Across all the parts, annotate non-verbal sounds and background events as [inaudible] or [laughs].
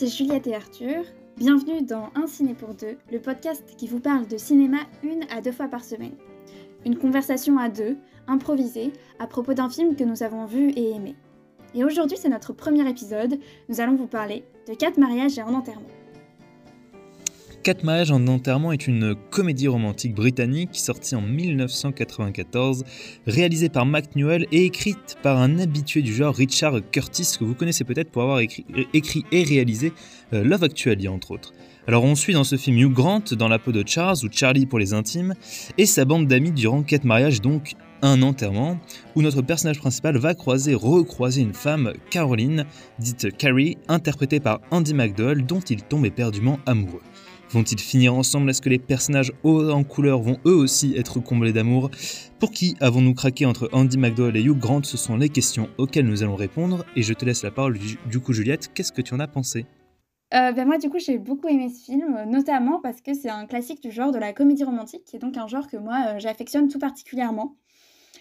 c'est Juliette et Arthur. Bienvenue dans Un ciné pour deux, le podcast qui vous parle de cinéma une à deux fois par semaine. Une conversation à deux, improvisée, à propos d'un film que nous avons vu et aimé. Et aujourd'hui, c'est notre premier épisode. Nous allons vous parler de quatre mariages et un enterrement. Quatre mariages en enterrement est une comédie romantique britannique sortie en 1994, réalisée par Mac Newell et écrite par un habitué du genre Richard Curtis que vous connaissez peut-être pour avoir écrit, et réalisé euh, Love Actually entre autres. Alors on suit dans ce film Hugh Grant dans la peau de Charles ou Charlie pour les intimes et sa bande d'amis durant quatre mariages donc un enterrement où notre personnage principal va croiser, recroiser une femme, Caroline, dite Carrie, interprétée par Andy McDowell dont il tombe éperdument amoureux. Vont-ils finir ensemble? Est-ce que les personnages hauts en couleur vont eux aussi être comblés d'amour? Pour qui avons-nous craqué entre Andy McDowell et Hugh Grant? Ce sont les questions auxquelles nous allons répondre. Et je te laisse la parole du coup, Juliette. Qu'est-ce que tu en as pensé? Euh, ben moi, du coup, j'ai beaucoup aimé ce film, notamment parce que c'est un classique du genre de la comédie romantique, qui est donc un genre que moi, euh, j'affectionne tout particulièrement.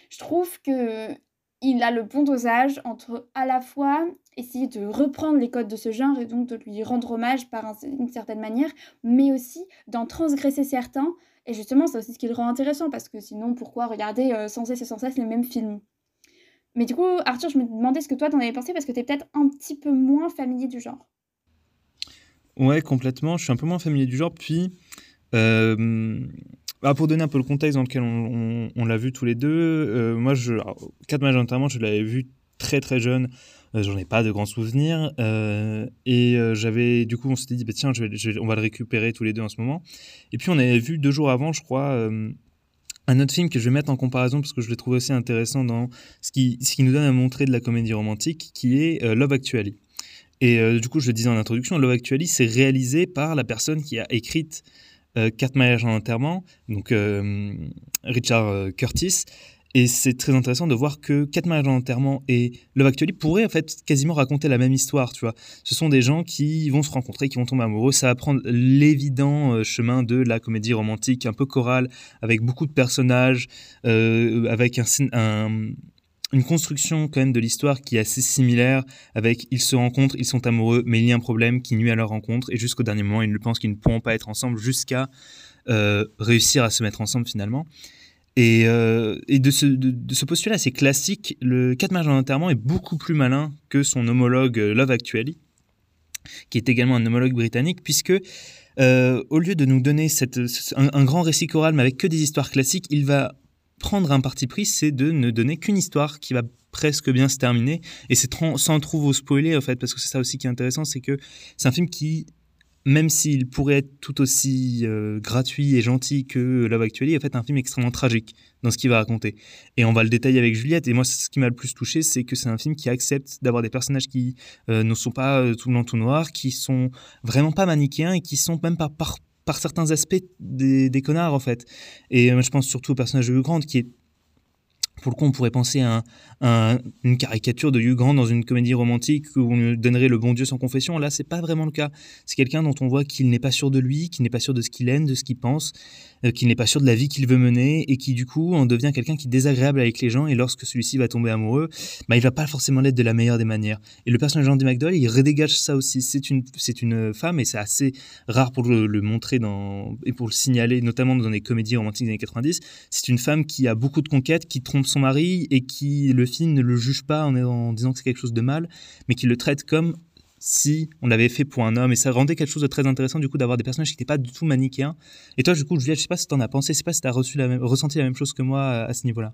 Je trouve que il a le bon dosage entre à la fois essayer de reprendre les codes de ce genre et donc de lui rendre hommage par une certaine manière, mais aussi d'en transgresser certains. Et justement, c'est aussi ce qui le rend intéressant, parce que sinon, pourquoi regarder euh, sans cesse et sans cesse les mêmes films? Mais du coup, Arthur, je me demandais ce que toi t'en avais pensé, parce que t'es peut-être un petit peu moins familier du genre. Ouais, complètement. Je suis un peu moins familier du genre. Puis, euh, bah, pour donner un peu le contexte dans lequel on, l'a vu tous les deux, euh, moi, je, 4 matchs notamment, je l'avais vu très très jeune. Euh, j'en ai pas de grands souvenirs. et j'avais, du coup, on s'était dit, bah, tiens, on va le récupérer tous les deux en ce moment. Et puis, on avait vu deux jours avant, je crois, un autre film que je vais mettre en comparaison parce que je l'ai trouvé aussi intéressant dans ce qui, ce qui nous donne à montrer de la comédie romantique, qui est Love Actually. Et euh, du coup, je le disais en introduction, Love Actually, c'est réalisé par la personne qui a écrit euh, Quatre mariages en enterrement, donc euh, Richard Curtis. Et c'est très intéressant de voir que Quatre mariages en enterrement et Love Actually pourraient en fait quasiment raconter la même histoire, tu vois. Ce sont des gens qui vont se rencontrer, qui vont tomber amoureux. Ça va prendre l'évident chemin de la comédie romantique, un peu chorale, avec beaucoup de personnages, avec un, une construction quand même de l'histoire qui est assez similaire avec ils se rencontrent, ils sont amoureux, mais il y a un problème qui nuit à leur rencontre et jusqu'au dernier moment ils ne pensent qu'ils ne pourront pas être ensemble jusqu'à euh, réussir à se mettre ensemble finalement. Et, euh, de, ce, de, ce postulat assez classique, le 4 mariages en enterrement est beaucoup plus malin que son homologue euh, Love Actually, qui est également un homologue britannique, puisque au lieu de nous donner cette, un, un, grand récit choral mais avec que des histoires classiques, il va prendre un parti pris, c'est de ne donner qu'une histoire qui va presque bien se terminer. Et c'est sans trop vous spoiler, en fait, parce que c'est ça aussi qui est intéressant, c'est que c'est un film qui même s'il pourrait être tout aussi euh, gratuit et gentil que Love Actually, en fait, un film extrêmement tragique dans ce qu'il va raconter. Et on va le détailler avec Juliette. Et moi, ce qui m'a le plus touché, c'est que c'est un film qui accepte d'avoir des personnages qui euh, ne sont pas euh, tout blanc tout noir, qui sont vraiment pas manichéens et qui sont même pas par, par certains aspects des, connards en fait. Et je pense surtout au personnage de Hugh Grant qui est pour le coup, on pourrait penser à, une caricature de Hugh Grant dans une comédie romantique où on lui donnerait le bon Dieu sans confession. Là, c'est pas vraiment le cas. C'est quelqu'un dont on voit qu'il n'est pas sûr de lui, qu'il n'est pas sûr de ce qu'il aime, de ce qu'il pense, euh, qu'il n'est pas sûr de la vie qu'il veut mener et qui, du coup, en devient quelqu'un qui est désagréable avec les gens. Et lorsque celui-ci va tomber amoureux, bah, il va pas forcément l'être de la meilleure des manières. Et le personnage d'Andy McDowell, il redégage ça aussi. C'est une, c'est une femme et c'est assez rare pour le, le, montrer dans, et pour le signaler, notamment dans les comédies romantiques des années 90. C'est une femme qui a beaucoup de conquêtes, qui trompe son mari et qui, le film ne le juge pas en, disant que c'est quelque chose de mal, mais qui le traite comme si on l'avait fait pour un homme. Et ça rendait quelque chose de très intéressant, du coup, d'avoir des personnages qui n'étaient pas du tout manichéens. Et toi, du coup, Juliette, je sais pas si tu en as pensé, je sais pas si tu as reçu la même, ressenti la même chose que moi à, ce niveau-là.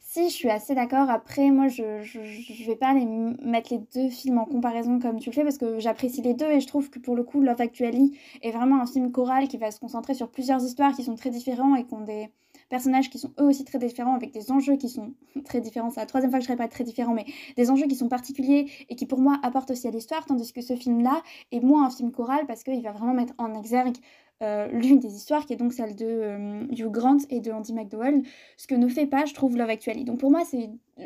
Si, je suis assez d'accord. Après, moi, je ne vais pas les mettre les deux films en comparaison comme tu le fais parce que j'apprécie les deux et je trouve que pour le coup, Love Actually est vraiment un film choral qui va se concentrer sur plusieurs histoires qui sont très différentes et qui ont des, personnages qui sont eux aussi très différents, avec des enjeux qui sont [laughs] très différents. C'est la troisième fois que je répète très différents, mais des enjeux qui sont particuliers et qui pour moi apportent aussi à l'histoire, tandis que ce film-là est moins un film choral parce qu'il va vraiment mettre en exergue euh, l'une des histoires, qui est donc celle de euh, Hugh Grant et de Andy McDowell, ce que ne fait pas, je trouve, Love Actually. Donc pour moi,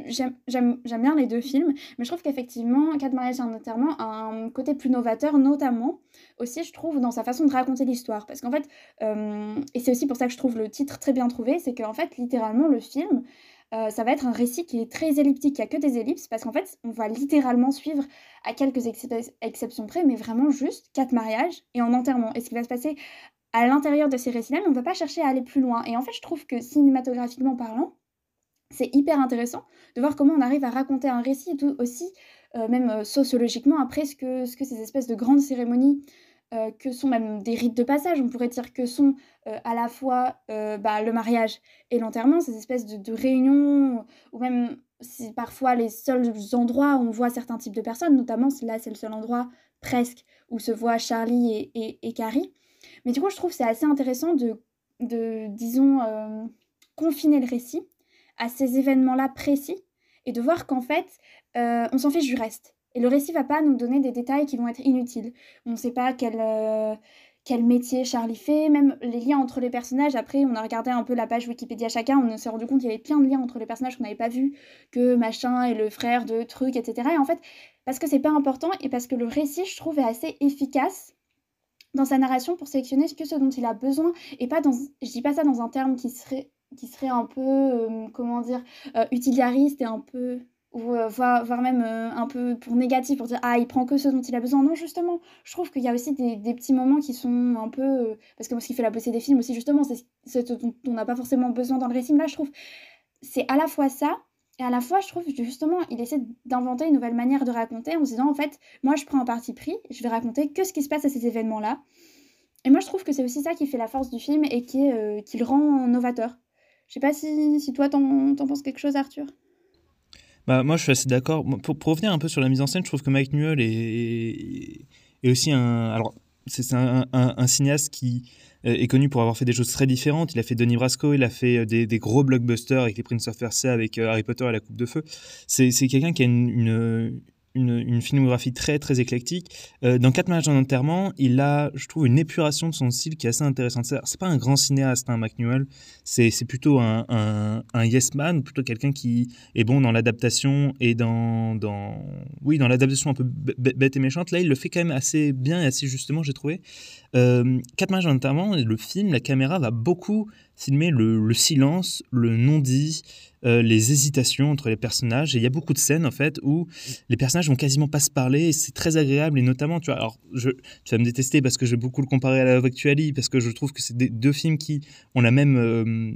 j'aime bien les deux films, mais je trouve qu'effectivement, Quatre mariages et un enterrement a un côté plus novateur, notamment aussi, je trouve, dans sa façon de raconter l'histoire. Parce qu'en fait, euh, et c'est aussi pour ça que je trouve le titre très bien trouvé, c'est qu'en fait, littéralement, le film euh, ça va être un récit qui est très elliptique, il n'y a que des ellipses, parce qu'en fait, on va littéralement suivre, à quelques exceptions près, mais vraiment juste quatre mariages et en enterrement. Et ce qui va se passer à l'intérieur de ces récits-là, mais on ne va pas chercher à aller plus loin. Et en fait, je trouve que cinématographiquement parlant, c'est hyper intéressant de voir comment on arrive à raconter un récit tout aussi, euh, même euh, sociologiquement, après ce que, ce que ces espèces de grandes cérémonies euh, que sont même des rites de passage, on pourrait dire que sont euh, à la fois euh, bah, le mariage et l'enterrement, ces espèces de, réunions, ou même parfois les seuls endroits où on voit certains types de personnes, notamment là c'est le seul endroit presque où se voient Charlie et, et, Carrie. Mais du coup je trouve c'est assez intéressant de, de disons, confiner le récit à ces événements-là précis et de voir qu'en fait on s'en fiche du reste. Et le récit va pas nous donner des détails qui vont être inutiles. On ne sait pas quel, euh, quel métier Charlie fait, même les liens entre les personnages. Après, on a regardé un peu la page Wikipédia chacun, on s'est rendu compte qu'il y avait plein de liens entre les personnages qu'on n'avait pas vu, que machin est le frère de truc, etc. Et en fait, parce que c'est pas important et parce que le récit, je trouve, est assez efficace dans sa narration pour sélectionner que ce dont il a besoin et pas dans je dis pas ça dans un terme qui serait qui serait un peu euh, comment dire euh, utilitariste et un peu ou euh, voire, même euh, un peu pour négatif, pour dire ah il prend que ce dont il a besoin. Non justement, je trouve qu'il y a aussi des, des, petits moments qui sont un peu euh, parce que moi ce qui fait la beauté des films aussi justement, c'est ce dont on n'a pas forcément besoin dans le récit. Là je trouve c'est à la fois ça et à la fois je trouve justement il essaie d'inventer une nouvelle manière de raconter en se disant en fait moi je prends un parti pris, je vais raconter que ce qui se passe à ces événements là. Et moi je trouve que c'est aussi ça qui fait la force du film et qui, qui le rend novateur. Je sais pas si, si toi t'en penses quelque chose Arthur. Bah, moi, je suis assez d'accord. Pour, revenir un peu sur la mise en scène, je trouve que Mike Newell est, est aussi un. Alors, c'est un, un, cinéaste qui euh, est connu pour avoir fait des choses très différentes. Il a fait Denis Brasco, il a fait euh, des, des gros blockbusters avec les Prince of Persia, avec euh, Harry Potter et la Coupe de Feu. C'est quelqu'un qui a une, filmographie très très éclectique. Euh, dans Quatre mariages en enterrement, il a, je trouve, une épuration de son style qui est assez intéressante. C'est pas un grand cinéaste, un hein. C'est plutôt un, un, yes man, plutôt quelqu'un qui est bon dans l'adaptation et dans, dans, oui, dans l'adaptation un peu bête et méchante. Là, il le fait quand même assez bien et assez justement, j'ai trouvé. Euh, Quatre mariages en enterrement, le film, la caméra va beaucoup filmer le, le silence, le non-dit, euh, les hésitations entre les personnages. Et il y a beaucoup de scènes, en fait, où les personnages vont quasiment pas se parler. C'est très agréable. Et notamment, tu vois, alors, je, tu vas me détester parce que je vais beaucoup le comparer à la Actually, parce que je trouve que c'est deux films qui ont la même. Euh,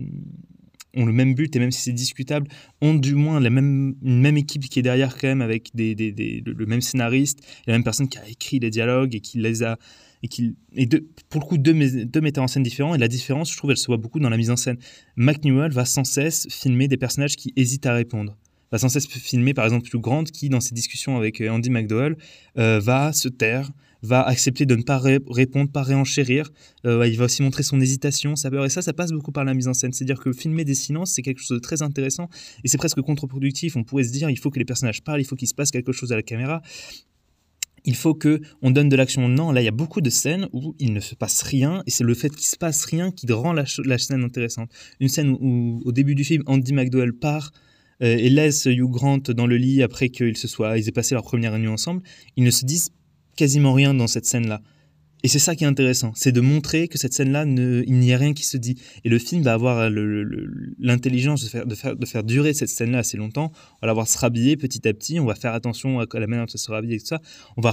ont le même but et même si c'est discutable, ont du moins la même, une même équipe qui est derrière quand même avec des, des, des, le, même scénariste, la même personne qui a écrit les dialogues et qui les a et pour le coup deux, deux metteurs en scène différents et la différence je trouve elle se voit beaucoup dans la mise en scène. McNewell va sans cesse filmer des personnages qui hésitent à répondre va sans cesse filmer par exemple Hugh Grant qui dans ses discussions avec euh, Andy McDowell euh, va se taire va accepter de ne pas répondre, pas réenchérir. Euh, il va aussi montrer son hésitation, sa peur. Et ça, ça passe beaucoup par la mise en scène. C'est-à-dire que filmer des silences, c'est quelque chose de très intéressant et c'est presque contre-productif. On pourrait se dire, il faut que les personnages parlent, il faut qu'il se passe quelque chose à la caméra il faut que on donne de l'action. Non, là, il y a beaucoup de scènes où il ne se passe rien, et c'est le fait qu'il se passe rien qui rend la, scène intéressante. Une scène où, au début du film, Andy McDowell part euh, et laisse Hugh Grant dans le lit après qu'ils se soient, ils aient passé leur première nuit ensemble. Ils ne se disent quasiment rien dans cette scène-là. Et c'est ça qui est intéressant, c'est de montrer que cette scène-là, il n'y a rien qui se dit. Et le film va avoir l'intelligence de faire, durer cette scène-là assez longtemps. On va la voir se rhabiller petit à petit, on va faire attention à la manière dont elle se rhabille et tout ça. On va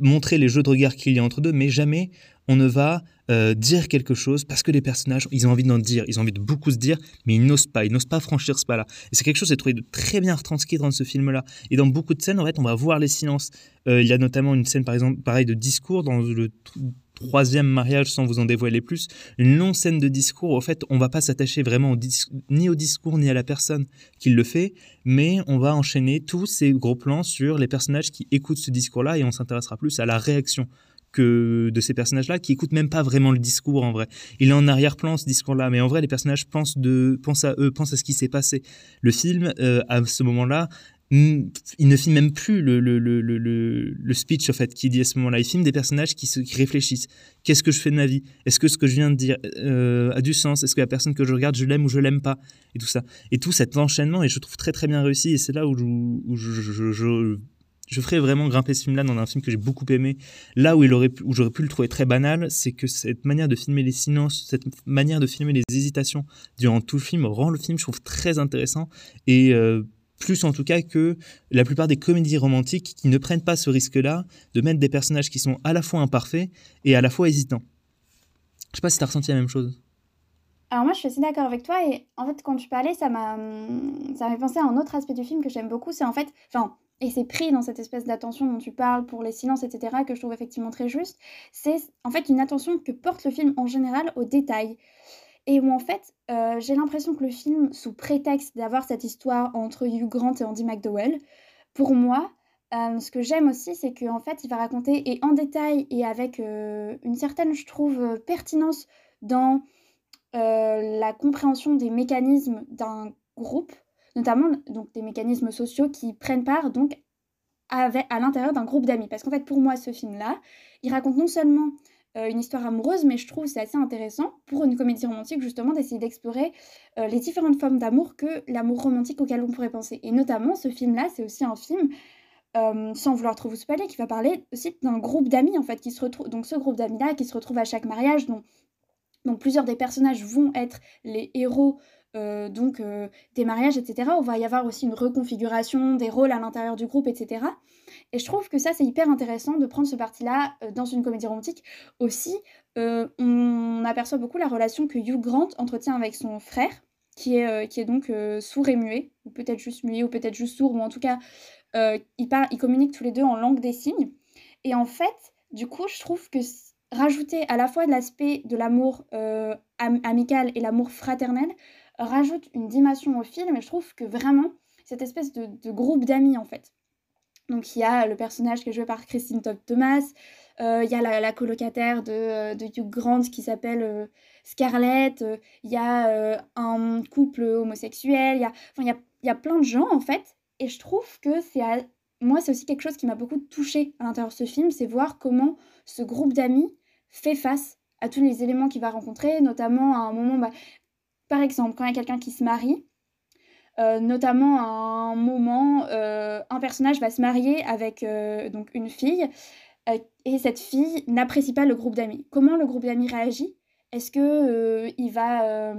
montrer les jeux de regard qu'il y a entre deux, mais jamais on ne va euh, dire quelque chose parce que les personnages, ils ont envie d'en dire, ils ont envie de beaucoup se dire, mais ils n'osent pas, ils n'osent pas franchir ce pas-là. Et c'est quelque chose que j'ai trouvé de très bien retranscrit dans ce film-là. Et dans beaucoup de scènes, en fait, on va voir les silences. Euh, il y a notamment une scène, par exemple, pareil, de discours dans le troisième mariage sans vous en dévoiler plus, une longue scène de discours. Au fait, on va pas s'attacher vraiment ni au discours ni à la personne qui le fait, mais on va enchaîner tous ces gros plans sur les personnages qui écoutent ce discours-là et on s'intéressera plus à la réaction que de ces personnages-là qui écoutent même pas vraiment le discours en vrai. Il est en arrière-plan ce discours-là, mais en vrai les personnages pensent de pensent à eux, pensent à ce qui s'est passé. Le film euh, à ce moment-là il ne filme même plus le, le, le, le, speech en fait qui dit à ce moment-là. Il filme des personnages qui, se, réfléchissent. Qu'est-ce que je fais de ma vie? Est-ce que ce que je viens de dire euh, a du sens? Est-ce que la personne que je regarde, je l'aime ou je l'aime pas? Et tout ça. Et tout cet enchaînement, et je trouve très très bien réussi. Et c'est là où, je, je ferais vraiment grimper ce film-là dans un film que j'ai beaucoup aimé. Là où, où j'aurais pu le trouver très banal, c'est que cette manière de filmer les silences, cette manière de filmer les hésitations durant tout le film rend le film, je trouve, très intéressant. Et euh, plus en tout cas que la plupart des comédies romantiques qui ne prennent pas ce risque-là de mettre des personnages qui sont à la fois imparfaits et à la fois hésitants. Je sais pas si tu as ressenti la même chose. Alors moi, je suis assez d'accord avec toi et en fait, quand tu parlais, ça m'a ça m'a fait penser à un autre aspect du film que j'aime beaucoup, c'est en fait, enfin, et c'est pris dans cette espèce d'attention dont tu parles pour les silences, etc., que je trouve effectivement très juste, c'est en fait une attention que porte le film en général aux détails. Et où en fait, euh, j'ai l'impression que le film, sous prétexte d'avoir cette histoire entre Hugh Grant et Andy McDowell, pour moi, euh, ce que j'aime aussi, c'est qu'en fait, il va raconter, et en détail, et avec euh, une certaine, je trouve, pertinence dans la compréhension des mécanismes d'un groupe, notamment donc des mécanismes sociaux qui prennent part donc à l'intérieur d'un groupe d'amis. Parce qu'en fait, pour moi, ce film-là, il raconte non seulement euh, une histoire amoureuse, mais je trouve c'est assez intéressant pour une comédie romantique justement d'essayer d'explorer euh, les différentes formes d'amour que l'amour romantique auquel on pourrait penser. Et notamment, ce film-là, c'est aussi un film, euh, sans vouloir trop vous spoiler, qui va parler aussi d'un groupe d'amis en fait qui se retrouve. Donc ce groupe d'amis-là qui se retrouve à chaque mariage, dont donc plusieurs des personnages vont être les héros euh, donc euh, des mariages, etc. On va y avoir aussi une reconfiguration des rôles à l'intérieur du groupe, etc. Et je trouve que ça, c'est hyper intéressant de prendre ce parti-là euh, dans une comédie romantique. Aussi, on aperçoit beaucoup la relation que Hugh Grant entretient avec son frère, qui est, qui est donc sourd et muet, ou peut-être juste muet, ou peut-être juste sourd, ou en tout cas, ils, communiquent tous les deux en langue des signes. Et en fait, du coup, je trouve que rajouter à la fois de l'aspect de l'amour amical et l'amour fraternel rajoute une dimension au film et je trouve que vraiment cette espèce de, groupe d'amis en fait. Donc il y a le personnage qui est joué par Christine Top Thomas, euh, il y a la, colocataire de, euh, de, Hugh Grant qui s'appelle euh, Scarlett, il y a un couple homosexuel, il y a, enfin, y a, y a plein de gens en fait. Et je trouve que c'est moi c'est aussi quelque chose qui m'a beaucoup touché à l'intérieur de ce film, c'est voir comment ce groupe d'amis fait face à tous les éléments qu'il va rencontrer, notamment à un moment, bah, par exemple, quand il y a quelqu'un qui se marie, euh, notamment à un moment, euh, un personnage va se marier avec euh, donc une fille et cette fille n'apprécie pas le groupe d'amis. Comment le groupe d'amis réagit? Est-ce que il va,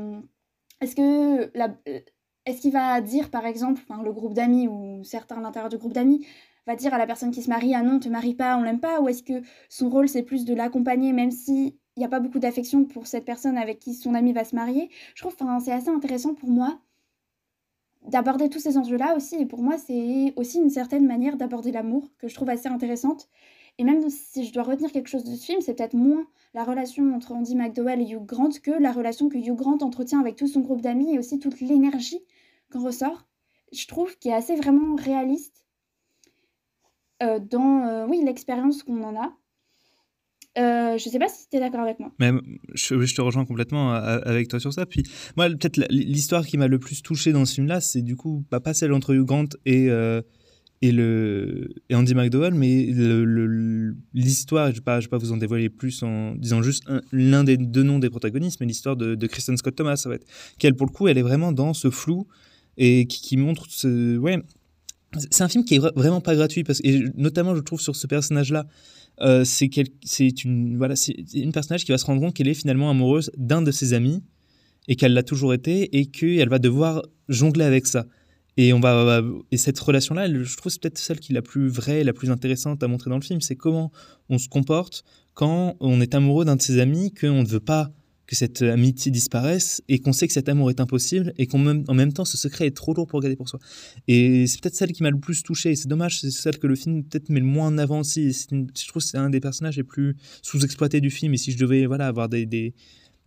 est-ce que la, est-ce qu'il va dire par exemple, le groupe d'amis ou certains à l'intérieur du groupe d'amis va dire à la personne qui se marie ah non, te marie pas, on l'aime pas, ou est-ce que son rôle c'est plus de l'accompagner même si il n'y a pas beaucoup d'affection pour cette personne avec qui son ami va se marier. Je trouve que c'est assez intéressant pour moi d'aborder tous ces enjeux-là aussi. Et pour moi, c'est aussi une certaine manière d'aborder l'amour que je trouve assez intéressante. Et même si je dois retenir quelque chose de ce film, c'est peut-être moins la relation entre Andy McDowell et Hugh Grant que la relation que Hugh Grant entretient avec tout son groupe d'amis et aussi toute l'énergie qu'en ressort. Je trouve qu'il est assez vraiment réaliste euh, dans euh, oui l'expérience qu'on en a. Euh, je sais pas si tu es d'accord avec moi. Mais je, te rejoins complètement euh, avec toi sur ça. Puis moi, peut-être l'histoire qui m'a le plus touché dans ce film-là, c'est du coup pas celle entre Hugh Grant et, euh, et, le, et Andy McDowell, mais l'histoire, je ne vais, pas, vous en dévoiler plus en disant juste l'un des deux noms des protagonistes, mais l'histoire de, Kristen Scott Thomas, en fait. Qu'elle, pour le coup, elle est vraiment dans ce flou et qui, qui montre ce. Ouais. C'est un film qui est vraiment pas gratuit, parce, et notamment, je trouve, sur ce personnage-là. Euh, c'est une, voilà, une personnage qui va se rendre compte qu'elle est finalement amoureuse d'un de ses amis et qu'elle l'a toujours été et qu'elle va devoir jongler avec ça. Et, on va, et cette relation-là, je trouve c'est peut-être celle qui est la plus vraie, la plus intéressante à montrer dans le film. C'est comment on se comporte quand on est amoureux d'un de ses amis, qu'on ne veut pas que cette amitié disparaisse et qu'on sait que cet amour est impossible et qu'en même, temps ce secret est trop lourd pour garder pour soi. Et c'est peut-être celle qui m'a le plus touché. C'est dommage, c'est celle que le film peut-être met le moins en avant aussi. je trouve que c'est un des personnages les plus sous-exploités du film. Et si je devais voilà, avoir des, des,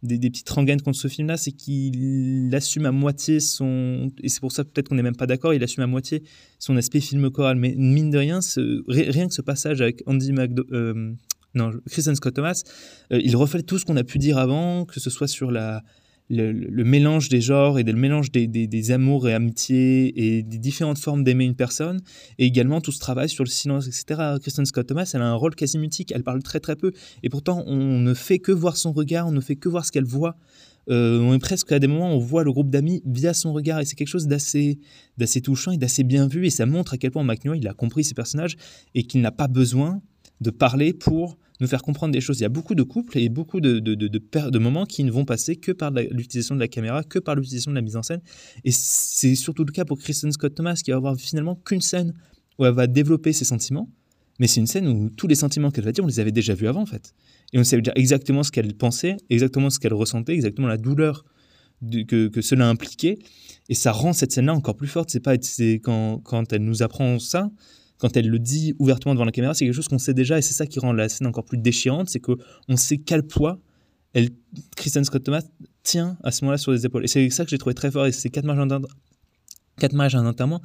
des, petites rengaines contre ce film-là, c'est qu'il assume à moitié son. Et c'est pour ça peut-être qu'on n'est même pas d'accord, il assume à moitié son aspect film choral. Mais mine de rien, rien que ce passage avec Andy McDo, euh, non, Kristen Scott Thomas, euh, il reflète tout ce qu'on a pu dire avant, que ce soit sur la, le, mélange des genres et le mélange des, des, amours et amitiés et des différentes formes d'aimer une personne, et également tout ce travail sur le silence, etc. Kristen Scott Thomas, elle a un rôle quasi mutique, elle parle très très peu, et pourtant on ne fait que voir son regard, on ne fait que voir ce qu'elle voit euh, on est presque à des moments où on voit le groupe d'amis via son regard et c'est quelque chose d'assez d'assez touchant et d'assez bien vu et ça montre à quel point McNeil il a compris ses personnages et qu'il n'a pas besoin de parler pour nous faire comprendre des choses. Il y a beaucoup de couples et beaucoup de, de, de, de moments qui ne vont passer que par l'utilisation de la caméra, que par l'utilisation de la mise en scène. Et c'est surtout le cas pour Kristen Scott Thomas, qui va avoir finalement qu'une scène où elle va développer ses sentiments. Mais c'est une scène où tous les sentiments qu'elle va dire, on les avait déjà vus avant, en fait. Et on savait dire exactement ce qu'elle pensait, exactement ce qu'elle ressentait, exactement la douleur que, que, cela impliquait. Et ça rend cette scène-là encore plus forte. C'est pas quand, quand elle nous apprend ça, quand elle le dit ouvertement devant la caméra, c'est quelque chose qu'on sait déjà et c'est ça qui rend la scène encore plus déchirante, c'est qu'on sait quel poids elle, Kristen Scott Thomas tient à ce moment-là sur les épaules. Et c'est ça que j'ai trouvé très fort et c'est quatre mages en enterrement.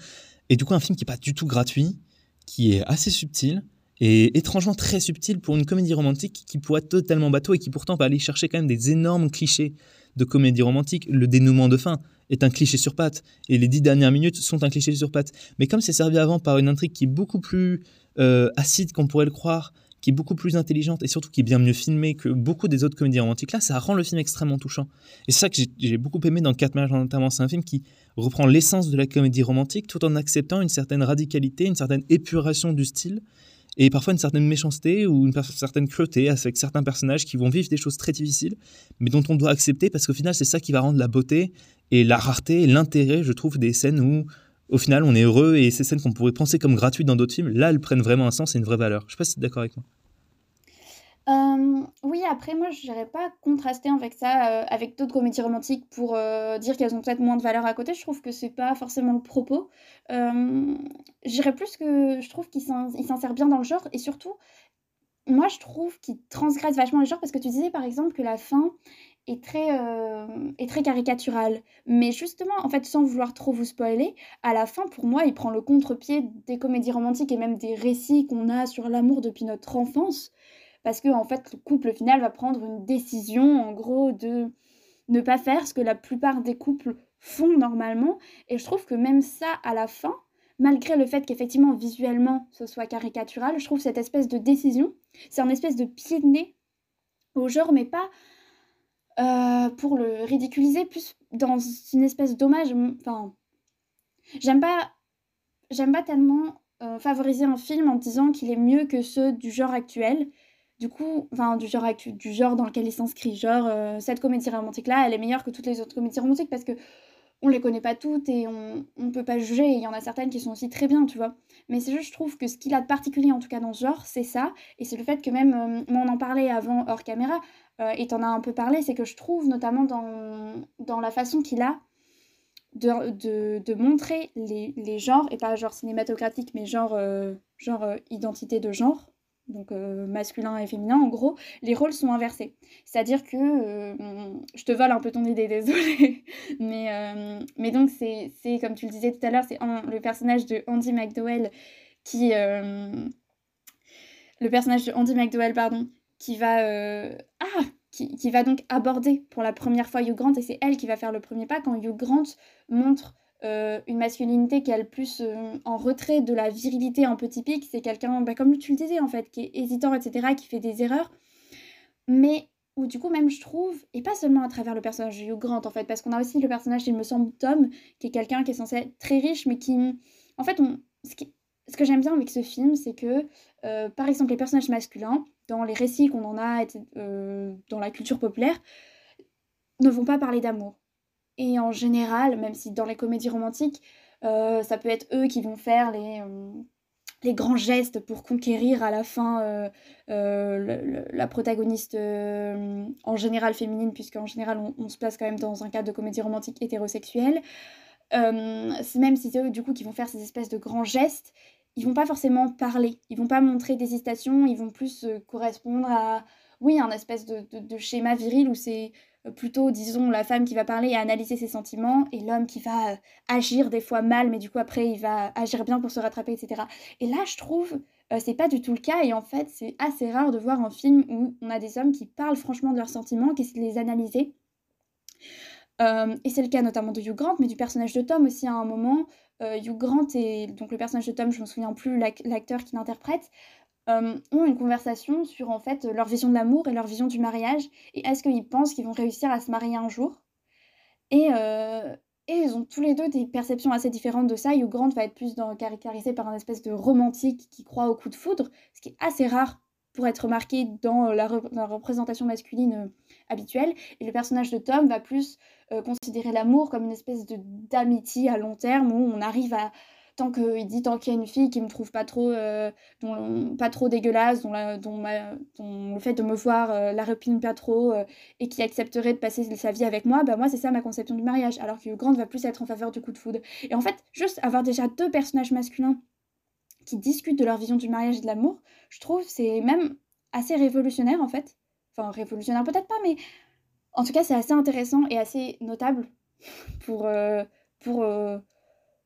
Et du coup, un film qui n'est pas du tout gratuit, qui est assez subtil et étrangement très subtil pour une comédie romantique qui pourrait être totalement bateau et qui pourtant va aller chercher quand même des énormes clichés de comédie romantique. Le dénouement de fin, est un cliché sur patte, et les dix dernières minutes sont un cliché sur patte. Mais comme c'est servi avant par une intrigue qui est beaucoup plus euh, acide qu'on pourrait le croire, qui est beaucoup plus intelligente et surtout qui est bien mieux filmée que beaucoup des autres comédies romantiques, là, ça rend le film extrêmement touchant. Et c'est ça que j'ai beaucoup aimé dans Quatre mariages en enterrement. C'est un film qui reprend l'essence de la comédie romantique tout en acceptant une certaine radicalité, une certaine épuration du style et parfois une certaine méchanceté ou une certaine cruauté avec certains personnages qui vont vivre des choses très difficiles, mais dont on doit accepter parce qu'au final, c'est ça qui va rendre la beauté et la rareté et l'intérêt, je trouve, des scènes où, au final, on est heureux et ces scènes qu'on pourrait penser comme gratuites dans d'autres films, là, elles prennent vraiment un sens et une vraie valeur. Je sais pas si tu es d'accord avec moi. Euh, oui, après, moi, je n'irais pas contraster avec ça, euh, avec d'autres comédies romantiques pour euh, dire qu'elles ont peut-être moins de valeur à côté. Je trouve que c'est pas forcément le propos. J'irais plus que je trouve qu'il s'insère bien dans le genre et surtout, moi, je trouve qu'il transgresse vachement le genre parce que tu disais par exemple que la fin est très, est très caricaturale. Mais justement, en fait, sans vouloir trop vous spoiler, à la fin, pour moi, il prend le contre-pied des comédies romantiques et même des récits qu'on a sur l'amour depuis notre enfance parce que en fait le couple final va prendre une décision en gros de ne pas faire ce que la plupart des couples font normalement et je trouve que même ça à la fin malgré le fait qu'effectivement visuellement ce soit caricatural je trouve cette espèce de décision c'est un espèce de pied de nez au genre mais pas euh, pour le ridiculiser plus dans une espèce d'hommage enfin j'aime pas j'aime pas tellement euh, favoriser un film en disant qu'il est mieux que ceux du genre actuel du coup, enfin, du genre, du genre dans lequel il s'inscrit. Genre, euh, cette comédie romantique-là, elle est meilleure que toutes les autres comédies romantiques parce que on les connaît pas toutes et on, on peut pas juger. Il y en a certaines qui sont aussi très bien, tu vois. Mais c'est juste, je trouve que ce qu'il a de particulier, en tout cas dans ce genre, c'est ça. Et c'est le fait que même, on en parlait avant hors caméra, euh, et t'en as un peu parlé, c'est que je trouve, notamment dans, dans la façon qu'il a de, de, montrer les, genres, et pas genre cinématographique, mais genre, genre identité de genre, donc euh, masculin et féminin, en gros, les rôles sont inversés. C'est-à-dire que, euh, je te vole un peu ton idée, [laughs] désolée, mais, euh, mais donc c'est, comme tu le disais tout à l'heure, c'est le personnage de Andy McDowell qui... le personnage de Andy McDowell, pardon, qui va... ah qui, qui, va donc aborder pour la première fois Hugh Grant, et c'est elle qui va faire le premier pas quand Hugh Grant montre euh, une masculinité qui est le plus euh, en retrait de la virilité un peu typique. C'est quelqu'un, bah, comme tu le disais en fait, qui est hésitant, etc., qui fait des erreurs. Mais où du coup même je trouve, et pas seulement à travers le personnage de Hugh Grant en fait, parce qu'on a aussi le personnage, il me semble, Tom, qui est quelqu'un qui est censé être très riche, mais qui... En fait, on, ce, que j'aime bien avec ce film, c'est que, euh, par exemple, les personnages masculins, dans les récits qu'on en a dans la culture populaire, ne vont pas parler d'amour et en général, même si dans les comédies romantiques, euh, ça peut être eux qui vont faire les, euh, les grands gestes pour conquérir à la fin euh, la protagoniste en général féminine, puisqu'en général on, se place quand même dans un cadre de comédie romantique hétérosexuelle. même si c'est eux du coup qui vont faire ces espèces de grands gestes, ils vont pas forcément parler, ils vont pas montrer des ils vont plus correspondre à oui un espèce de schéma viril où c'est euh, plutôt, disons, la femme qui va parler et analyser ses sentiments, et l'homme qui va euh, agir des fois mal, mais du coup après il va agir bien pour se rattraper, etc. Et là, je trouve, euh, c'est pas du tout le cas, et en fait, c'est assez rare de voir un film où on a des hommes qui parlent franchement de leurs sentiments, qui essaient de les analyser. et c'est le cas notamment de Hugh Grant, mais du personnage de Tom aussi à un moment. Hugh Grant et donc le personnage de Tom, je me souviens plus l'acteur qui l'interprète, ont une conversation sur en fait leur vision de l'amour et leur vision du mariage et est-ce qu'ils pensent qu'ils vont réussir à se marier un jour. Et, et ils ont tous les deux des perceptions assez différentes de ça. Hugh Grant va être plus dans, caractérisé par un espèce de romantique qui croit au coup de foudre, ce qui est assez rare pour être remarqué dans la, représentation masculine euh, habituelle. Et le personnage de Tom va plus euh, considérer l'amour comme une espèce d'amitié à long terme où on arrive à tant qu'il dit tant qu'il y a une fille qui me trouve pas trop euh, pas trop dégueulasse dont, dont, le fait de me voir la repigne pas trop et qui accepterait de passer sa vie avec moi bah moi c'est ça ma conception du mariage alors que Grant va plus être en faveur du coup de foudre et en fait juste avoir déjà deux personnages masculins qui discutent de leur vision du mariage et de l'amour je trouve c'est même assez révolutionnaire en fait enfin révolutionnaire peut-être pas mais en tout cas c'est assez intéressant et assez notable [laughs] pour pour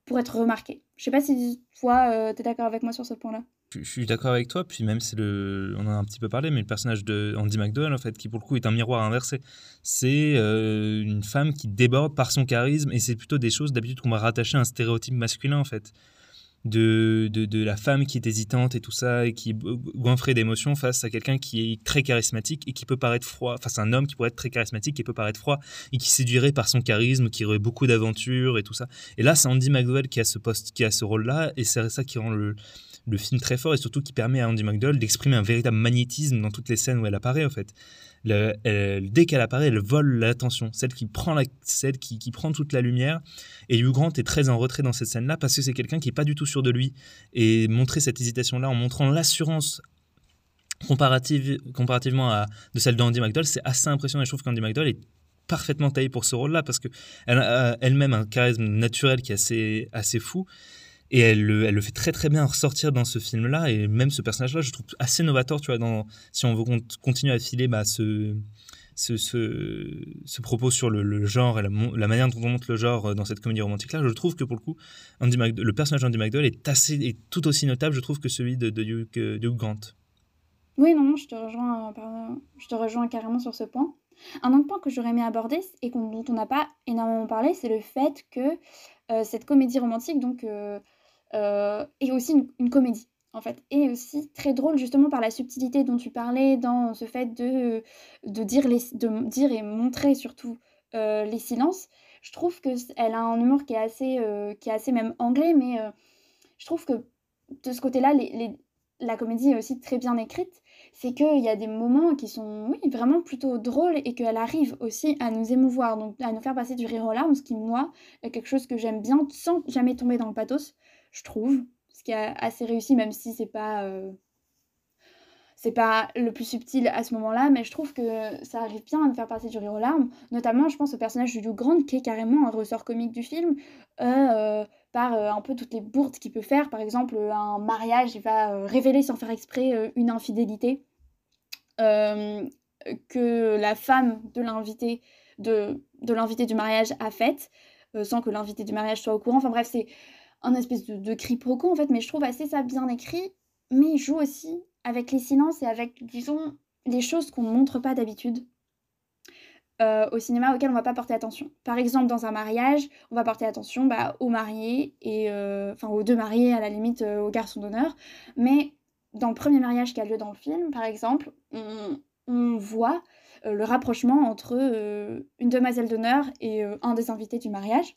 pour être remarqué. Je sais pas si toi, euh, tu es d'accord avec moi sur ce point-là. Je, suis d'accord avec toi, puis même c'est le, on en a un petit peu parlé, mais le personnage de Andy McDowell en fait, qui pour le coup est un miroir inversé. C'est euh, une femme qui déborde par son charisme et c'est plutôt des choses d'habitude qu'on va rattacher à un stéréotype masculin en fait de, de, la femme qui est hésitante et tout ça, et qui est goinfrée d'émotions face à quelqu'un qui est très charismatique et qui peut paraître froid, face à un homme qui pourrait être très charismatique et peut paraître froid, et qui séduirait par son charisme, qui aurait beaucoup d'aventures et tout ça. Et là, c'est Andy McDowell qui a ce poste, qui a ce rôle-là, et c'est ça qui rend le, le film très fort, et surtout qui permet à Andy McDowell d'exprimer un véritable magnétisme dans toutes les scènes où elle apparaît, en fait dès qu'elle apparaît, elle vole l'attention, celle qui prend la, celle qui, qui, prend toute la lumière. Et Hugh Grant est très en retrait dans cette scène-là parce que c'est quelqu'un qui est pas du tout sûr de lui. Et montrer cette hésitation-là en montrant l'assurance comparative, comparativement à de celle d'Andy McDowell, c'est assez impressionnant. Et je trouve qu'Andy McDowell est parfaitement taillé pour ce rôle-là parce que elle a elle-même un charisme naturel qui est assez, assez fou. Et elle, le fait très très bien ressortir dans ce film-là. Et même ce personnage-là, je trouve assez novateur, tu vois, dans, si on veut continuer à filer bah, ce, ce, ce, propos sur le, genre et la, manière dont on montre le genre euh, dans cette comédie romantique-là, je trouve que pour le coup, Andy le personnage d'Andy McDowell est, assez, est tout aussi notable, je trouve, que celui de, de, Hugh, Grant. Oui, non, non, je te, rejoins, je te rejoins carrément sur ce point. Un autre point que j'aurais aimé aborder et dont on n'a pas énormément parlé, c'est le fait que euh, cette comédie romantique, donc, euh, euh, et aussi une, comédie en fait, et aussi très drôle justement par la subtilité dont tu parlais dans ce fait de, de, dire, les, de dire et montrer surtout euh, les silences. Je trouve qu'elle a un humour qui est assez, euh, qui est assez même anglais, mais je trouve que de ce côté-là, les, les, la comédie est aussi très bien écrite. C'est qu'il y a des moments qui sont oui, vraiment plutôt drôles et qu'elle arrive aussi à nous émouvoir, donc à nous faire passer du rire aux larmes, ce qui, moi, est quelque chose que j'aime bien sans jamais tomber dans le pathos je trouve. Ce qui est assez réussi, même si c'est pas. Euh, c'est pas le plus subtil à ce moment-là, mais je trouve que ça arrive bien à me faire passer du rire aux larmes. Notamment, je pense au personnage de Hugh Grant, qui est carrément un ressort comique du film, euh, euh, par un peu toutes les bourdes qu'il peut faire. Par exemple, un mariage, il va révéler sans faire exprès une infidélité que la femme de l'invité de, de l'invité du mariage a faite, sans que l'invité du mariage soit au courant. Enfin bref, c'est un espèce de, de quiproquo en fait, mais je trouve assez ça bien écrit. Mais il joue aussi avec les silences et avec, disons, les choses qu'on ne montre pas d'habitude. Euh, au cinéma auquel on va pas porter attention. Par exemple, dans un mariage, on va porter attention bah, aux mariés, et, euh, enfin aux deux mariés, à la limite euh, aux garçons d'honneur. Mais dans le premier mariage qui a lieu dans le film, par exemple, on voit le rapprochement entre une demoiselle d'honneur et un des invités du mariage.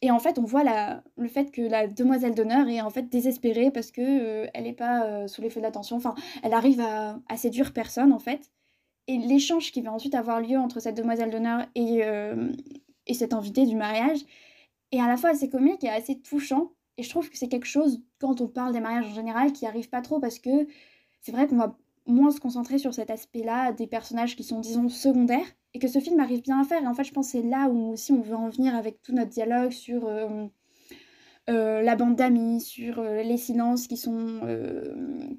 Et en fait, on voit la, le fait que la demoiselle d'honneur est en fait désespérée parce que euh, elle n'est pas euh, sous l'effet de l'attention. Enfin, elle arrive à, à, séduire personne en fait. Et l'échange qui va ensuite avoir lieu entre cette demoiselle d'honneur et, euh, et cet invité du mariage est à la fois assez comique et assez touchant. Et je trouve que c'est quelque chose, quand on parle des mariages en général, qui arrive pas trop parce que c'est vrai qu'on va moins se concentrer sur cet aspect-là des personnages qui sont, disons, secondaires et que ce film arrive bien à faire. Et en fait, je pense que c'est là où aussi on veut en venir avec tout notre dialogue sur euh, euh, la bande d'amis, sur euh, les silences qui sont,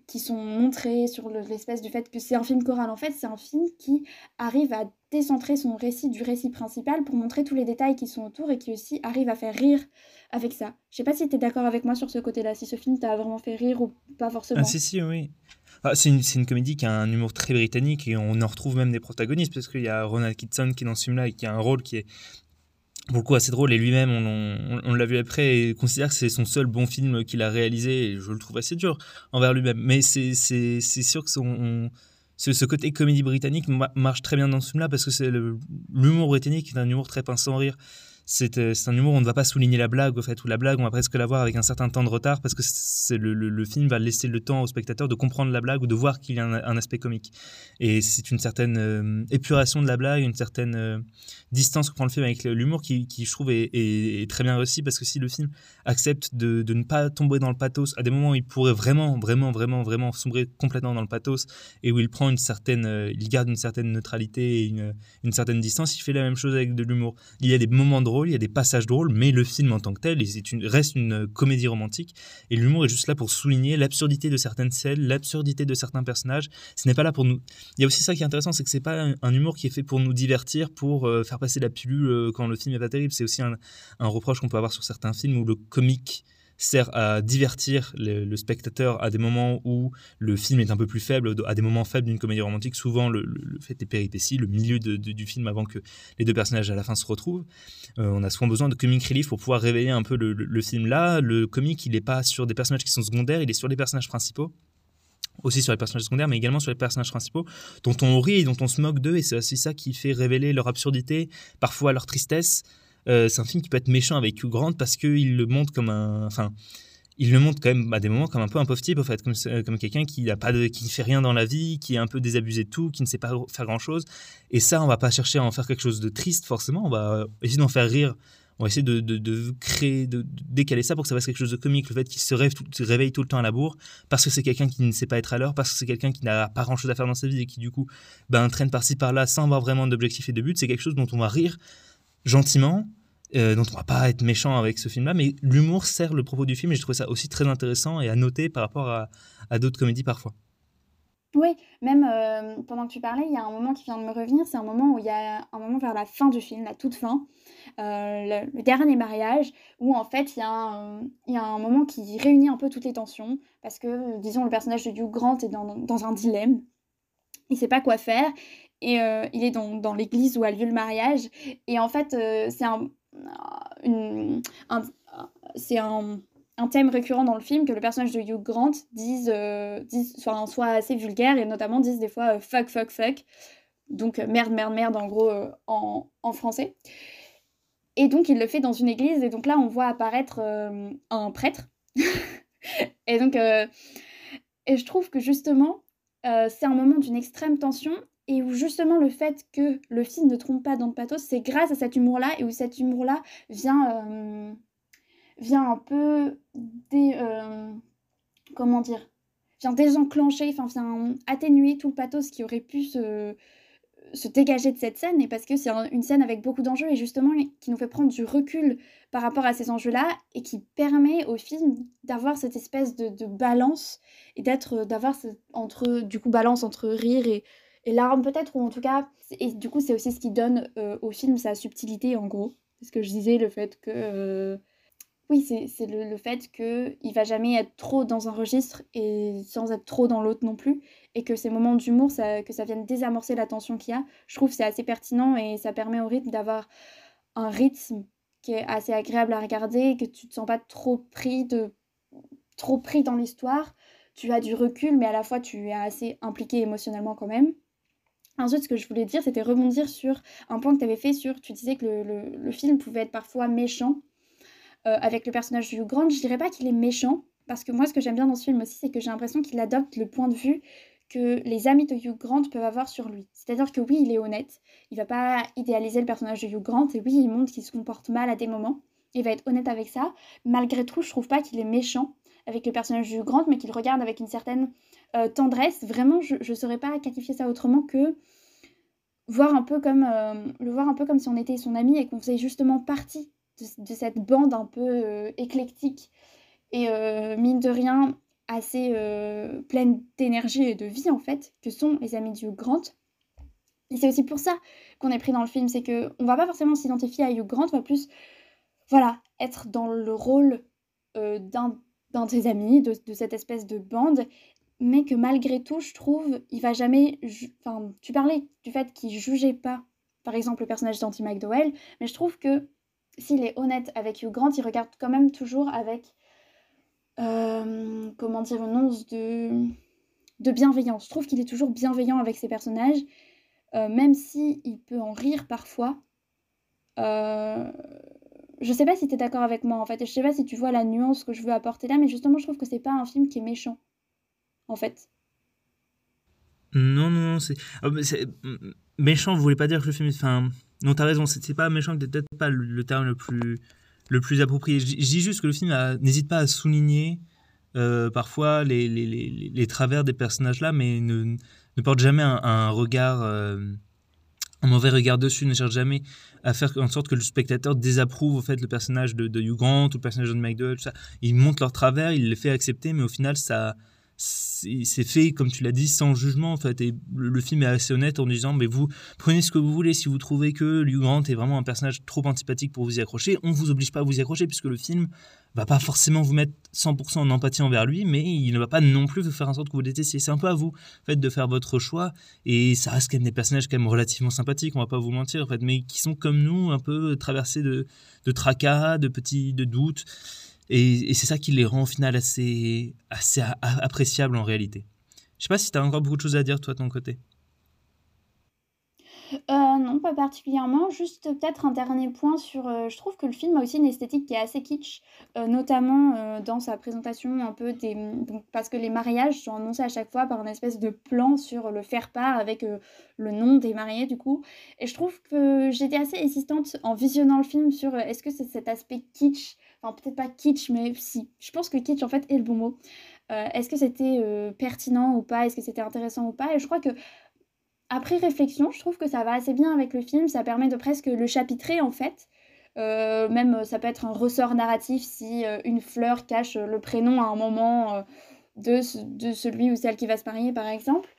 qui sont montrés, sur l'espèce du fait que c'est un film choral. En fait, c'est un film qui arrive à décentrer son récit du récit principal pour montrer tous les détails qui sont autour et qui aussi arrive à faire rire avec ça. Je sais pas si tu es d'accord avec moi sur ce côté-là, si ce film t'a vraiment fait rire ou pas forcément. Ah si, si, oui. Ah, c'est une, une, comédie qui a un humour très britannique et on en retrouve même des protagonistes parce qu'il y a Ronald Kitson qui est dans ce film-là et qui a un rôle qui est pour le coup assez drôle et lui-même on, on, l'a vu après et considère que c'est son seul bon film qu'il a réalisé et je le trouve assez dur envers lui-même. Mais c'est sûr que son, ce, côté comédie britannique marche très bien dans ce film-là parce que c'est l'humour britannique est un humour très pince sans rire c'est un humour où on ne va pas souligner la blague, au fait, ou la blague, on va presque la voir avec un certain temps de retard parce que c'est le, le, film va laisser le temps au spectateur de comprendre la blague ou de voir qu'il y a un, aspect comique. Et c'est une certaine euh, épuration de la blague, une certaine euh, distance que prend le film avec l'humour qui, qui, je trouve, est, est, très bien réussi parce que si le film accepte de, de, ne pas tomber dans le pathos à des moments où il pourrait vraiment, vraiment, vraiment, vraiment sombrer complètement dans le pathos et où il prend une certaine, il garde une certaine neutralité et une, une certaine distance, il fait la même chose avec de l'humour. Il y a des moments drôles il y a des passages drôles, mais le film en tant que tel une, reste une comédie romantique. Et l'humour est juste là pour souligner l'absurdité de certaines scènes, l'absurdité de certains personnages. Ce n'est pas là pour nous. Il y a aussi ça qui est intéressant, c'est que c'est pas un, humour qui est fait pour nous divertir, pour euh, faire passer la pilule euh, quand le film est pas terrible. C'est aussi un, un reproche qu'on peut avoir sur certains films où le comique sert à divertir le, spectateur à des moments où le film est un peu plus faible, à des moments faibles d'une comédie romantique. Souvent, le, fait des péripéties, le milieu du film avant que les deux personnages à la fin se retrouvent. Euh, on a souvent besoin de comic relief pour pouvoir réveiller un peu le, film. Là, le comique, il n'est pas sur des personnages qui sont secondaires, il est sur les personnages principaux aussi sur les personnages secondaires, mais également sur les personnages principaux, dont on rit et dont on se moque d'eux, et c'est aussi ça qui fait révéler leur absurdité, parfois leur tristesse, c'est un film qui peut être méchant avec Hugh Grant parce qu'il le montre comme un. Enfin, il le montre quand même à des moments comme un peu un pauvre type, en fait, comme, comme quelqu'un qui n'a pas de, qui ne fait rien dans la vie, qui est un peu désabusé de tout, qui ne sait pas faire grand chose. Et ça, on va pas chercher à en faire quelque chose de triste forcément. On va essayer d'en faire rire. On va essayer de, de, créer, de, décaler ça pour que ça fasse quelque chose de comique. Le fait qu'il se, réveille tout le temps à la bourre parce que c'est quelqu'un qui ne sait pas être à l'heure, parce que c'est quelqu'un qui n'a pas grand chose à faire dans sa vie et qui du coup ben, traîne par-ci par-là sans avoir vraiment d'objectif et de but. C'est quelque chose dont on va rire gentiment euh, dont on va pas être méchant avec ce film-là, mais l'humour sert le propos du film et j'ai trouvé ça aussi très intéressant et à noter par rapport à, d'autres comédies parfois. Oui, même euh, pendant que tu parlais, il y a un moment qui vient de me revenir, c'est un moment où il y a un moment vers la fin du film, la toute fin, euh, le, dernier mariage, où en fait il y, a un, il y, a un moment qui réunit un peu toutes les tensions, parce que, disons, le personnage de Hugh Grant est dans, dans un dilemme, il sait pas quoi faire, et il est dans, dans l'église où a lieu le mariage, et en fait c'est un, un, c'est un, thème récurrent dans le film que le personnage de Hugh Grant dise, euh, soit, assez vulgaire et notamment dise des fois euh, fuck, fuck, fuck. Donc euh, merde, merde, merde en gros en, en, français. Et donc il le fait dans une église et donc là on voit apparaître un prêtre. [laughs] et donc et je trouve que justement c'est un moment d'une extrême tension et où justement le fait que le film ne trompe pas dans le pathos, c'est grâce à cet humour-là et où cet humour-là vient, euh, vient un peu dé, euh, comment dire, vient désenclencher, enfin vient atténuer tout le pathos qui aurait pu se, se dégager de cette scène. Et parce que c'est une scène avec beaucoup d'enjeux et justement qui nous fait prendre du recul par rapport à ces enjeux-là et qui permet au film d'avoir cette espèce de, de balance et d'être d'avoir entre du coup balance entre rire et et larmes peut-être, ou en tout cas, et du coup c'est aussi ce qui donne euh, au film sa subtilité en gros. Parce que je disais le fait que... Euh, oui, c'est le, le, fait qu'il va jamais être trop dans un registre et sans être trop dans l'autre non plus. Et que ces moments d'humour, ça, que ça vienne désamorcer la tension qu'il y a, je trouve c'est assez pertinent et ça permet au rythme d'avoir un rythme qui est assez agréable à regarder, que tu te sens pas trop pris, de, trop pris dans l'histoire. Tu as du recul, mais à la fois tu es assez impliqué émotionnellement quand même. Ensuite, ce que je voulais dire, c'était rebondir sur un point que tu avais fait sur, tu disais que le, film pouvait être parfois méchant euh, avec le personnage de Hugh Grant. Je dirais pas qu'il est méchant, parce que moi, ce que j'aime bien dans ce film aussi, c'est que j'ai l'impression qu'il adopte le point de vue que les amis de Hugh Grant peuvent avoir sur lui. C'est-à-dire que oui, il est honnête, il va pas idéaliser le personnage de Hugh Grant, et oui, il montre qu'il se comporte mal à des moments, il va être honnête avec ça. Malgré tout, je trouve pas qu'il est méchant avec le personnage de Hugh Grant, mais qu'il regarde avec une certaine euh, tendresse. Vraiment, je ne saurais pas qualifier ça autrement que voir un peu comme, euh, le voir un peu comme si on était son ami et qu'on faisait justement partie de, cette bande un peu euh, éclectique et mine de rien assez pleine d'énergie et de vie en fait, que sont les amis Hugh Grant. Et c'est aussi pour ça qu'on est pris dans le film, c'est que on va pas forcément s'identifier à Hugh Grant, on va plus, voilà, être dans le rôle d'un d'un de ses amis, de, cette espèce de bande, mais que malgré tout, je trouve, il va jamais. Enfin, tu parlais du fait qu'il jugeait pas, par exemple, le personnage d'Anti McDowell, mais je trouve que s'il est honnête avec Hugh Grant, il regarde quand même toujours avec, euh, comment dire, une once de, de bienveillance. Je trouve qu'il est toujours bienveillant avec ses personnages, euh, même si il peut en rire parfois. Euh, je sais pas si tu es d'accord avec moi en fait, et je sais pas si tu vois la nuance que je veux apporter là, mais justement, je trouve que c'est pas un film qui est méchant, en fait. Non, non, c'est. Ah, méchant, vous voulez pas dire que le film. Enfin, non, t'as raison, c'est pas méchant, peut-être pas le, terme le plus, le plus approprié. Je, dis juste que le film n'hésite pas à souligner euh, parfois les, les, les, les, travers des personnages là, mais ne, ne porte jamais un, regard. Euh, un mauvais regard dessus, ne cherche jamais à faire en sorte que le spectateur désapprouve au fait le personnage de, de Hugh Grant ou le personnage de McDowell, tout ça. Il montre leur travers, il les fait accepter, mais au final, ça, c'est fait, comme tu l'as dit, sans jugement en fait. Et le, film est assez honnête en disant, mais vous prenez ce que vous voulez. Si vous trouvez que Hugh Grant est vraiment un personnage trop antipathique pour vous y accrocher, on vous oblige pas à vous y accrocher puisque le film va pas forcément vous mettre 100% en empathie envers lui, mais il ne va pas non plus vous faire en sorte que vous détestiez. C'est un peu à vous, en fait, de faire votre choix. Et ça reste quand même des personnages quand même relativement sympathiques, on va pas vous mentir, en fait, mais qui sont comme nous, un peu traversés de, de tracas, de petits, de doutes. Et, c'est ça qui les rend au final assez, assez appréciables en réalité. Je sais pas si tu as encore beaucoup de choses à dire, toi, de ton côté. Euh, non, pas particulièrement. Juste peut-être un dernier point sur. Euh, je trouve que le film a aussi une esthétique qui est assez kitsch, euh, notamment dans sa présentation un peu des. parce que les mariages sont annoncés à chaque fois par une espèce de plan sur le faire-part avec le nom des mariés, du coup. Et je trouve que j'étais assez insistante en visionnant le film sur est-ce que c'est cet aspect kitsch enfin peut-être pas kitsch, mais si, je pense que kitsch en fait est le bon mot. Est-ce que c'était pertinent ou pas? Est-ce que c'était intéressant ou pas? Et je crois que après réflexion, je trouve que ça va assez bien avec le film. Ça permet de presque le chapitrer en fait. Euh, même ça peut être un ressort narratif si une fleur cache le prénom à un moment de, de, celui ou celle qui va se marier par exemple.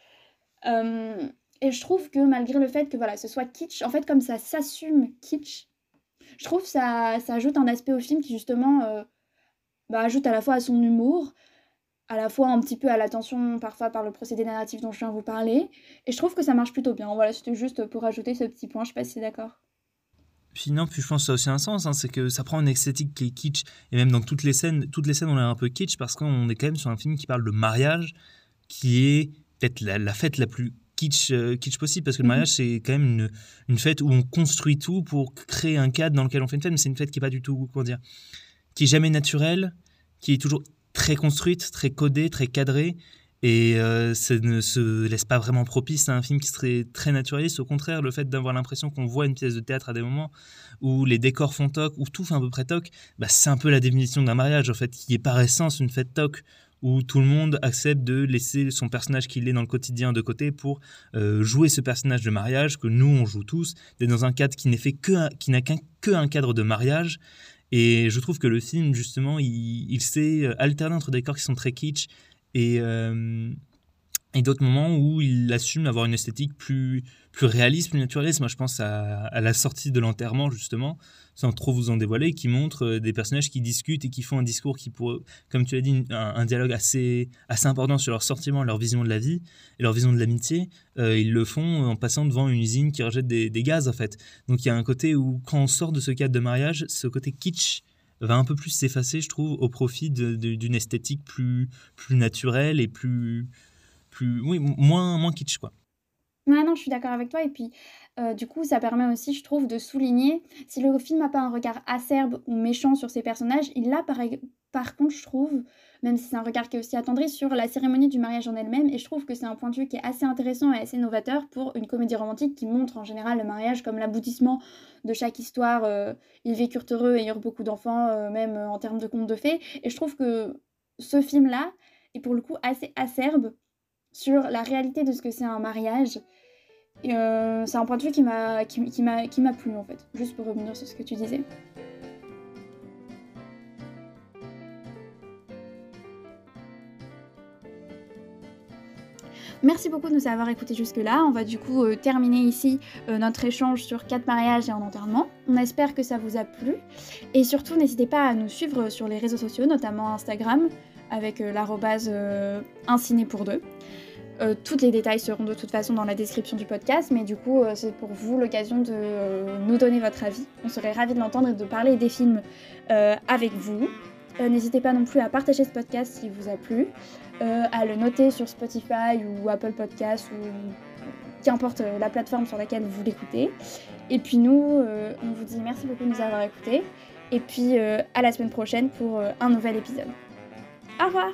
et je trouve que malgré le fait que voilà, ce soit kitsch, en fait comme ça s'assume kitsch, je trouve ça, ça ajoute un aspect au film qui justement euh, bah, ajoute à la fois à son humour, à la fois un petit peu à l'attention parfois par le procédé narratif dont je viens de vous parler. Et je trouve que ça marche plutôt bien. Voilà, c'était juste pour ajouter ce petit point, je sais pas si c'est d'accord. Puis non, puis je pense que ça a aussi un sens, hein, c'est que ça prend une esthétique qui est kitsch, et même dans toutes les scènes, toutes les scènes on est un peu kitsch parce qu'on est quand même sur un film qui parle de mariage, qui est peut-être la fête la plus kitsch, euh, kitsch possible, parce que le mhm. mariage, c'est quand même une, une, fête où on construit tout pour créer un cadre dans lequel on fait une fête, mais c'est une fête qui est pas du tout, comment dire, qui est jamais naturelle, qui est toujours très construite, très codée, très cadrée, et euh, ça ne se laisse pas vraiment propice à un film qui serait très naturaliste. Au contraire, le fait d'avoir l'impression qu'on voit une pièce de théâtre à des moments où les décors font toc, où tout fait à peu près toc, bah, c'est un peu la définition d'un mariage, en fait, qui est par essence une fête toc, où tout le monde accepte de laisser son personnage qu'il est dans le quotidien de côté pour euh, jouer ce personnage de mariage que nous on joue tous, d'être dans un cadre qui n'est fait que qui n'a qu'un que un cadre de mariage. Et je trouve que le film justement il, sait euh, alterner entre des corps qui sont très kitsch et euh, et d'autres moments où il assume d'avoir une esthétique plus, plus réaliste, plus naturaliste. Moi, je pense à, la sortie de l'enterrement, justement, sans trop vous en dévoiler, qui montre euh, des personnages qui discutent et qui font un discours qui, pour, comme tu l'as dit, un, dialogue assez, assez important sur leurs sentiments, leur vision de la vie et leur vision de l'amitié. Euh, ils le font en passant devant une usine qui rejette des, des gaz, en fait. Donc, il y a un côté où, quand on sort de ce cadre de mariage, ce côté kitsch va un peu plus s'effacer, je trouve, au profit d'une esthétique plus, plus naturelle et plus oui, moins, moins kitsch, quoi. Ouais, non, je suis d'accord avec toi. Et puis, euh, du coup, ça permet aussi, je trouve, de souligner si le film n'a pas un regard acerbe ou méchant sur ses personnages, il l'a par, par contre, je trouve, même si c'est un regard qui est aussi attendri, sur la cérémonie du mariage en elle-même. Et je trouve que c'est un point de vue qui est assez intéressant et assez novateur pour une comédie romantique qui montre en général le mariage comme l'aboutissement de chaque histoire. Euh, ils vécurent heureux et eurent beaucoup d'enfants, euh, même en termes de contes de fées. Et je trouve que ce film-là est pour le coup assez acerbe sur la réalité de ce que c'est un mariage. Euh, c'est un point de vue qui m'a qui, qui m'a plu en fait, juste pour revenir sur ce que tu disais. Merci beaucoup de nous avoir écoutés jusque-là. On va du coup euh, terminer ici euh, notre échange sur quatre mariages et un enterrement. On espère que ça vous a plu. Et surtout, n'hésitez pas à nous suivre sur les réseaux sociaux, notamment Instagram, avec l'arrobase un pour deux. Euh, tous les détails seront de toute façon dans la description du podcast, mais du coup, euh, c'est pour vous l'occasion de euh, nous donner votre avis. On serait ravis de l'entendre et de parler des films avec vous. N'hésitez pas non plus à partager ce podcast s'il vous a plu, à le noter sur Spotify ou Apple Podcasts ou qu'importe la plateforme sur laquelle vous l'écoutez. Et puis nous, on vous dit merci beaucoup de nous avoir écoutés. Et puis à la semaine prochaine pour un nouvel épisode. Au revoir